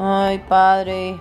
Ay, Padre,